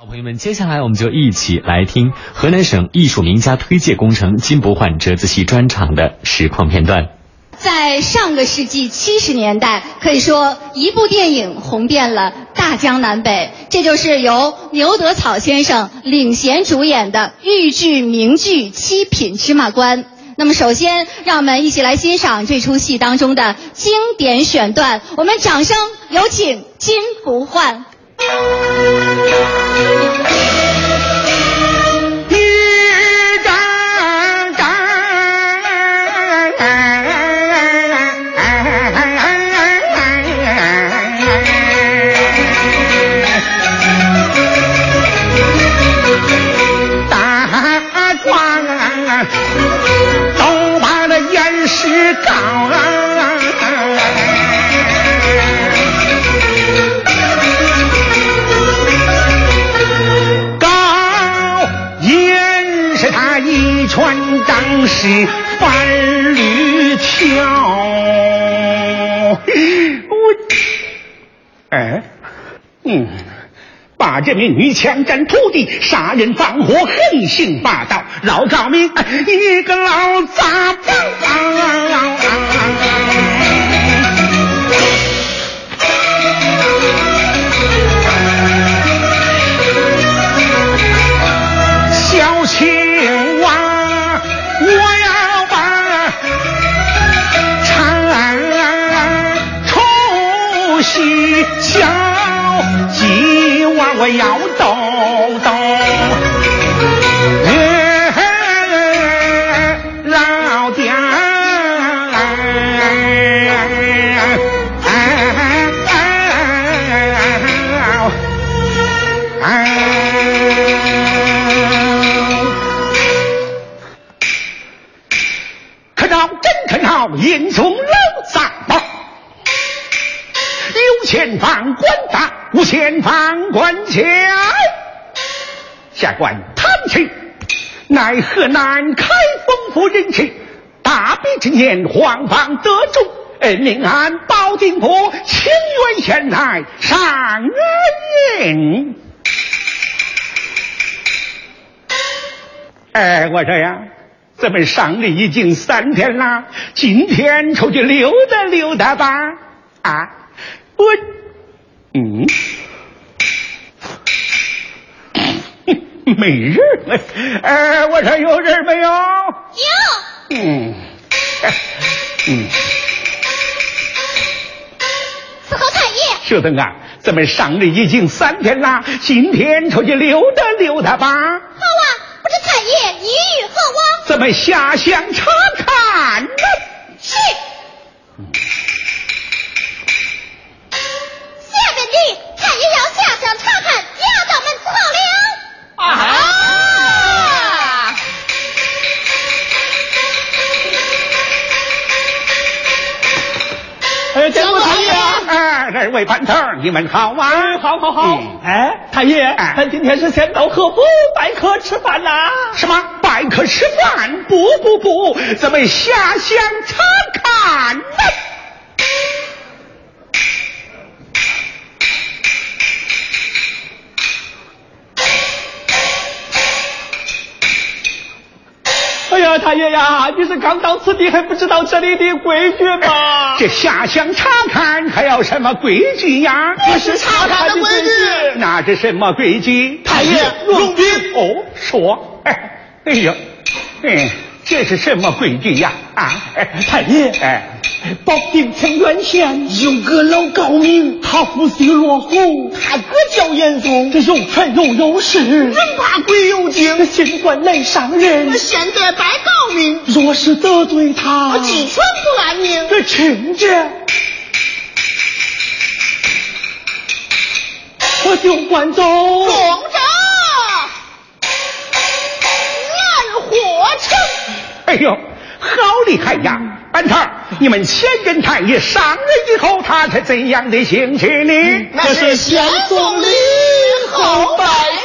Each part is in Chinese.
好朋友们，接下来我们就一起来听河南省艺术名家推介工程金不换折子戏专场的实况片段。在上个世纪七十年代，可以说一部电影红遍了大江南北，这就是由牛德草先生领衔主演的豫剧名剧《七品芝麻官》。那么，首先让我们一起来欣赏这出戏当中的经典选段，我们掌声有请金不换。是范吕桥，我哎，嗯，这名女强占土地、杀人放火、横行霸道，饶高明一个老子放官大。无限放官桥，下官贪情，奈何难开丰富人情？大比之年，皇榜得中，命安保定府清远县来上言。哎，我说呀，咱们上任已经三天了，今天出去溜达溜达吧。啊，我。嗯，没人儿。哎，我说有人没有？有。嗯，嗯。伺候太爷。秀灯啊，咱们上任已经三天了，今天出去溜达溜达吧。好啊，不知太爷意欲何往？咱们下乡查哎，见过太爷！哎，二位班头，你们好啊！好好好！哎，太爷，咱今天是先到何府拜客吃饭呐？什么拜客吃饭？不不不，咱们下乡查看。太爷呀，你是刚到此地还不知道这里的规矩吗？这下乡查看还要什么规矩呀？这是查看的规矩。那是什么规矩？太爷，用兵。哦，说。哎，哎呀，哎，这是什么规矩呀？啊，太爷，哎。保定清远县有个老高明，他父姓罗红，他哥叫严嵩，这有权又有势，人怕鬼有精，新官来上任，现在白高明，若是得罪他，鸡犬不安宁。这亲家，我就管走。中着，按火城。哎呦，好厉害呀！班头，你们千人太爷上任以后，他是怎样的性情呢？那是先送礼后拜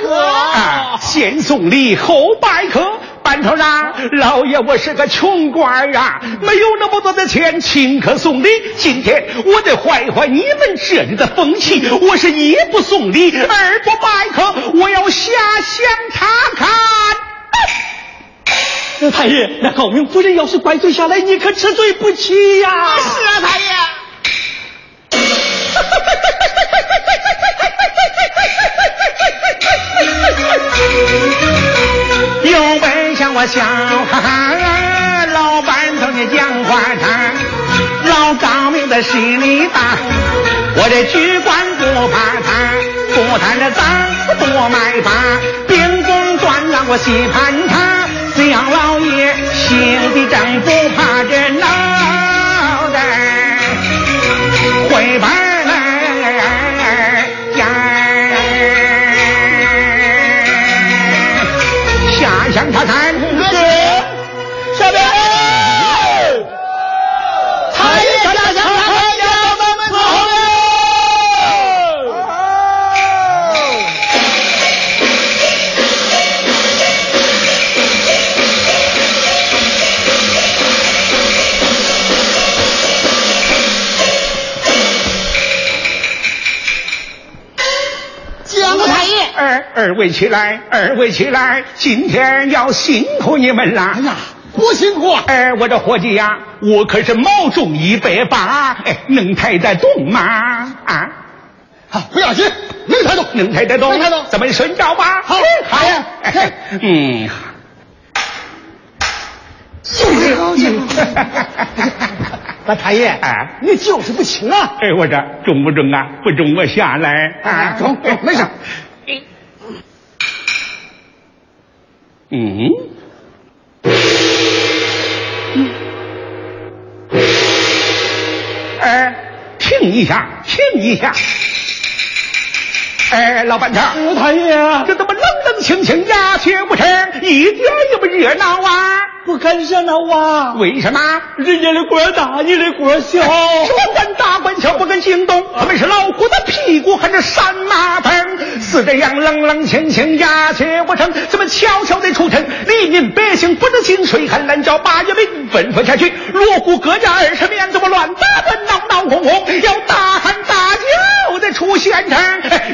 客。啊，先送礼后拜客。班头啊，老爷我是个穷官啊，没有那么多的钱请客送礼。今天我得坏坏你们这里的风气，我是一不送礼，二不拜客，我要下乡查看。太爷，那高明夫人要是怪罪下来，你可吃罪不起呀！是啊，太爷。有本向我笑哈哈，老板头你讲话长，老高明的心里大，我这举官不怕他，不贪这赃多买法，秉公断让我细盘查，杨老心里丈夫怕这脑袋，会把。二二位起来，二位起来，今天要辛苦你们啦！哎呀，不辛苦。哎，我这伙计呀，我可是毛重一百八，哎，能抬得动吗？啊，好，不要紧，能抬动，能抬得动，能抬动。咱们寻找吧。好，太爷。嗯。就是高兴。那太爷，哎，你就是不轻啊！哎，我这中不中啊？不中，我下来。啊，中中，没事。嗯。嗯哎，停一下，停一下。哎，老板长，太爷，这怎么冷冷清清、鸦雀无声，一点也不热闹啊？不敢热闹啊！为什么？人家的官大，你的官小。手管大官小，不敢行动。他们是老虎的屁股，还是山马棚？是这样冷冷清清、鸦雀无声，怎么悄悄的出城？黎民百姓不知井水还，难叫八月兵吩咐下去，锣鼓各家二十面，怎么乱打乱闹闹哄哄？要大喊大叫的出县城，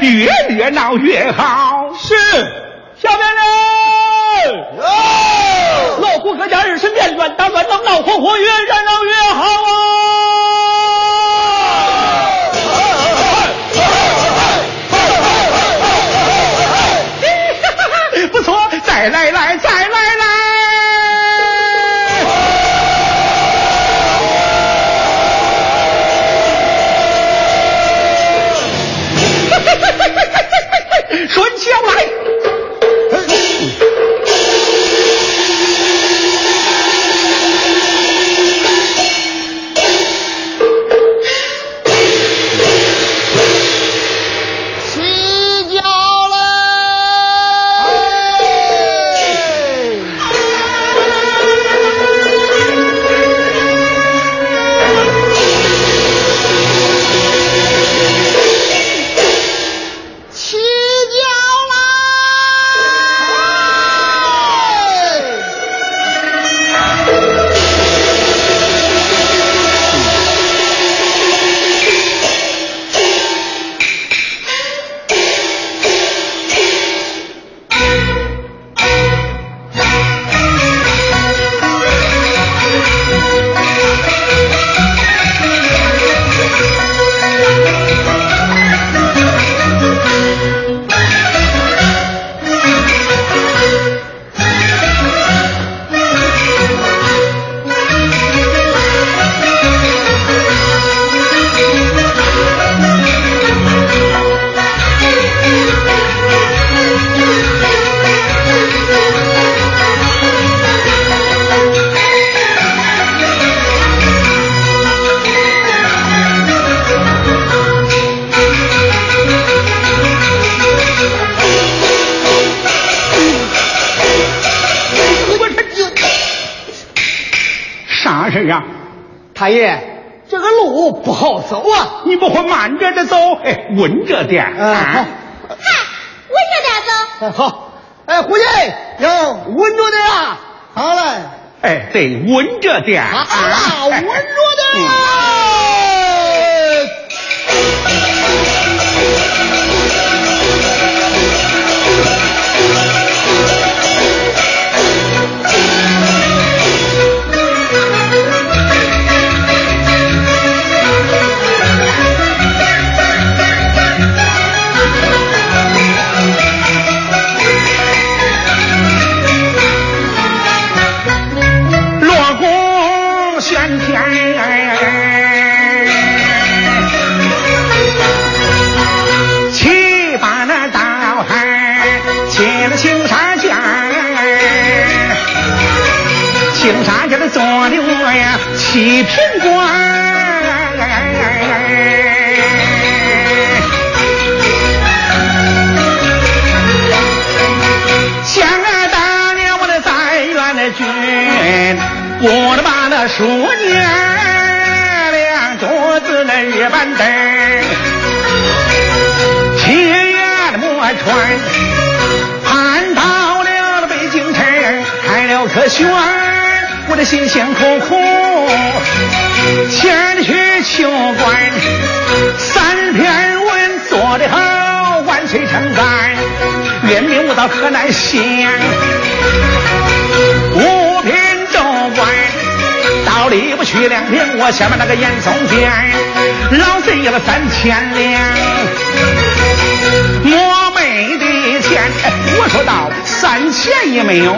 越热闹越好。是，下面人。哦，锣鼓各家二十面，乱打乱闹闹哄哄，越热闹越好啊！不错，再来来，再来来。顺脚来。啥事啊？太爷，这个路不好走啊！你不会慢着的走，哎，稳着点嗯，好稳着点走。哎好，哎，伙计，要稳着点啊！好嘞，哎，得稳着点好啊，稳着点我的把那数年两桌子那日板凳，七月的磨穿，盼到了北京城，开了科学，我的辛辛苦苦前去求官，三篇文做得好，万岁称赞，任命我到河南县。里不去两天，我下面那个严嵩见，老贼要了三千两，我没的钱。我说到三千也没有，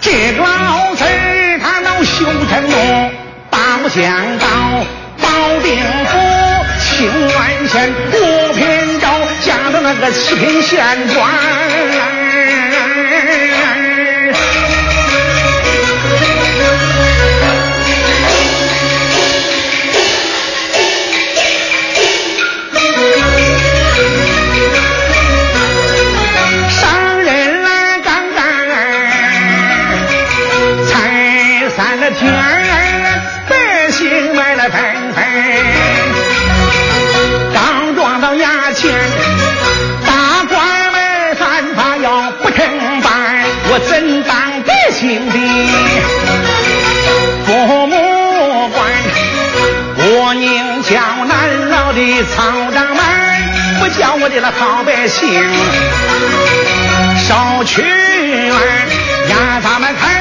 这个老贼他恼羞成怒，把我降到保定府清源县五品州，加到那个七品县官。咱的天儿百姓们来喷粪刚撞到衙前大官们犯法要不惩办我怎当百姓的父母官我宁叫难老的曹长官不叫我的老好百姓少去儿让咱们看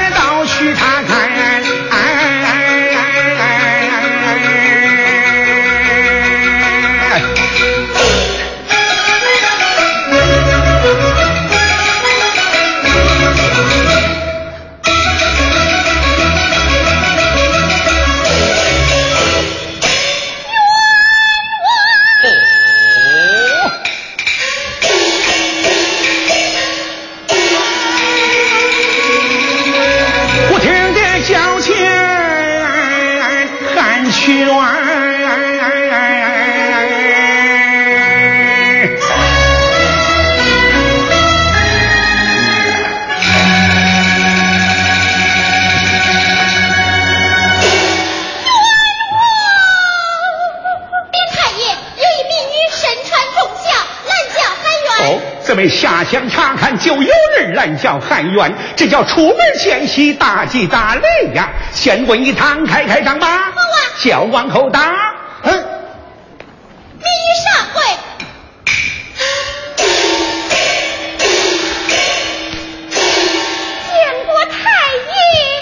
下乡查看，就有人拦叫喊冤，这叫出门见喜，大吉大利呀！先问一堂，开开张吧。好啊。叫往后打。嗯。明玉上跪。见过太医。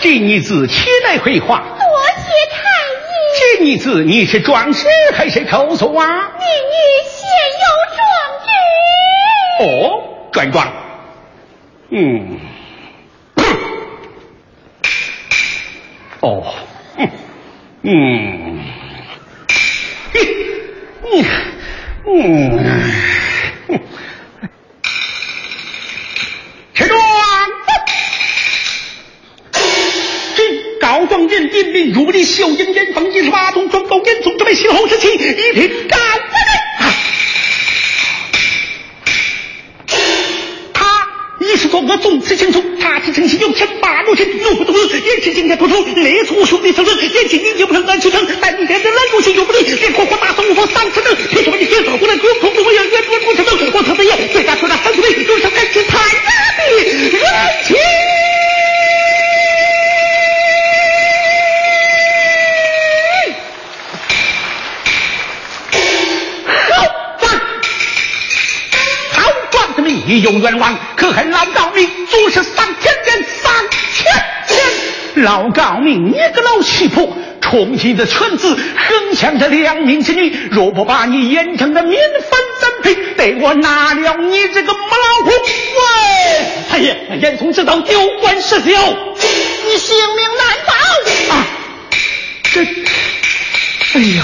这女子岂来回话？多谢太医。这女子你是壮士还是口诉啊？明玉现有状纸。哦。转转，嗯，哦，嗯，嗯，有冤枉，可恨老高明做事三千年三千年。老高明，你个老气婆，重庆的村子，横抢着良民之女，若不把你严惩的民愤三品，被我拿了你这个母老虎！喂，太爷，严嵩知道丢官失孝，你性命难保啊！这，哎呀，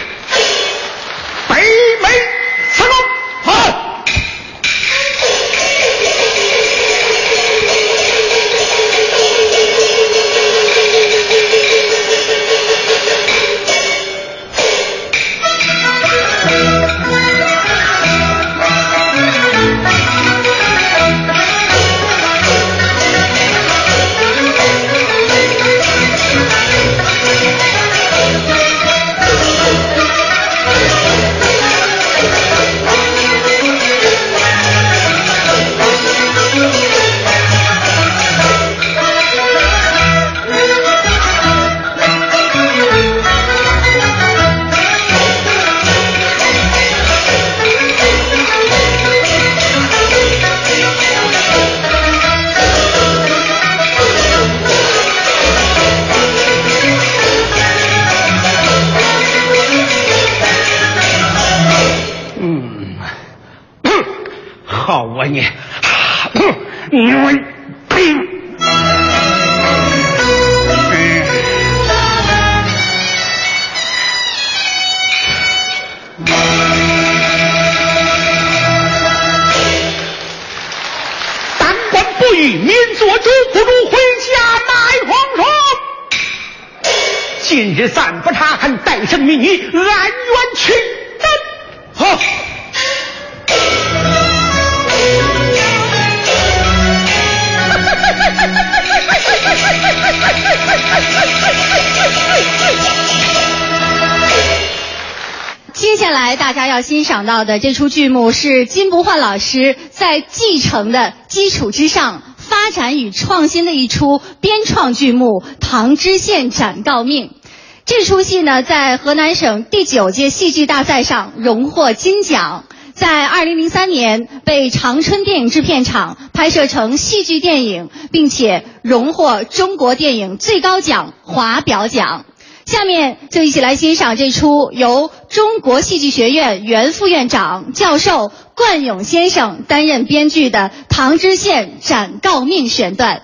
散不他还带上你揽冤去好 接下来大家要欣赏到的这出剧目是金不换老师在继承的基础之上发展与创新的一出编创剧目《唐知县斩诰命》。这出戏呢，在河南省第九届戏剧大赛上荣获金奖，在二零零三年被长春电影制片厂拍摄成戏剧电影，并且荣获中国电影最高奖华表奖。下面就一起来欣赏这出由中国戏剧学院原副院长、教授冠勇先生担任编剧的《唐知县斩诰命》选段。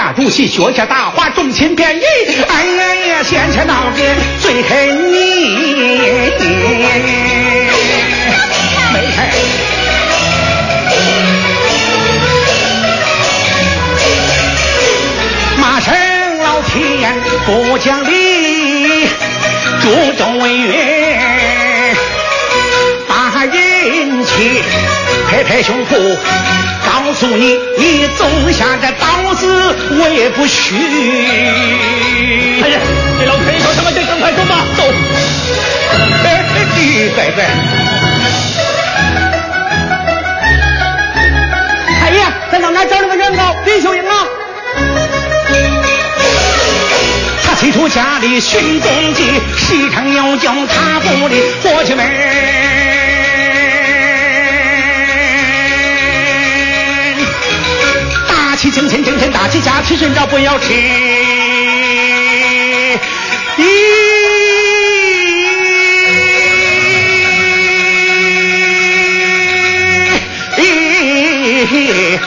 下主席，学下大话，重情便宜。哎呀呀，现在闹得最恨你。没恨。骂声老天不讲理，助纣为虐。拍拍胸脯，告诉你，你种下这刀子，我也不许。哎呀，这老天爷说什么？就赶快走吧，走。哎，乖乖。哎呀，咱到哪找那个人啊？李秀英啊？他催出家里寻踪迹，时常要叫他府里伙计们。起精神，精神打起架，去寻找不要吃。咦咦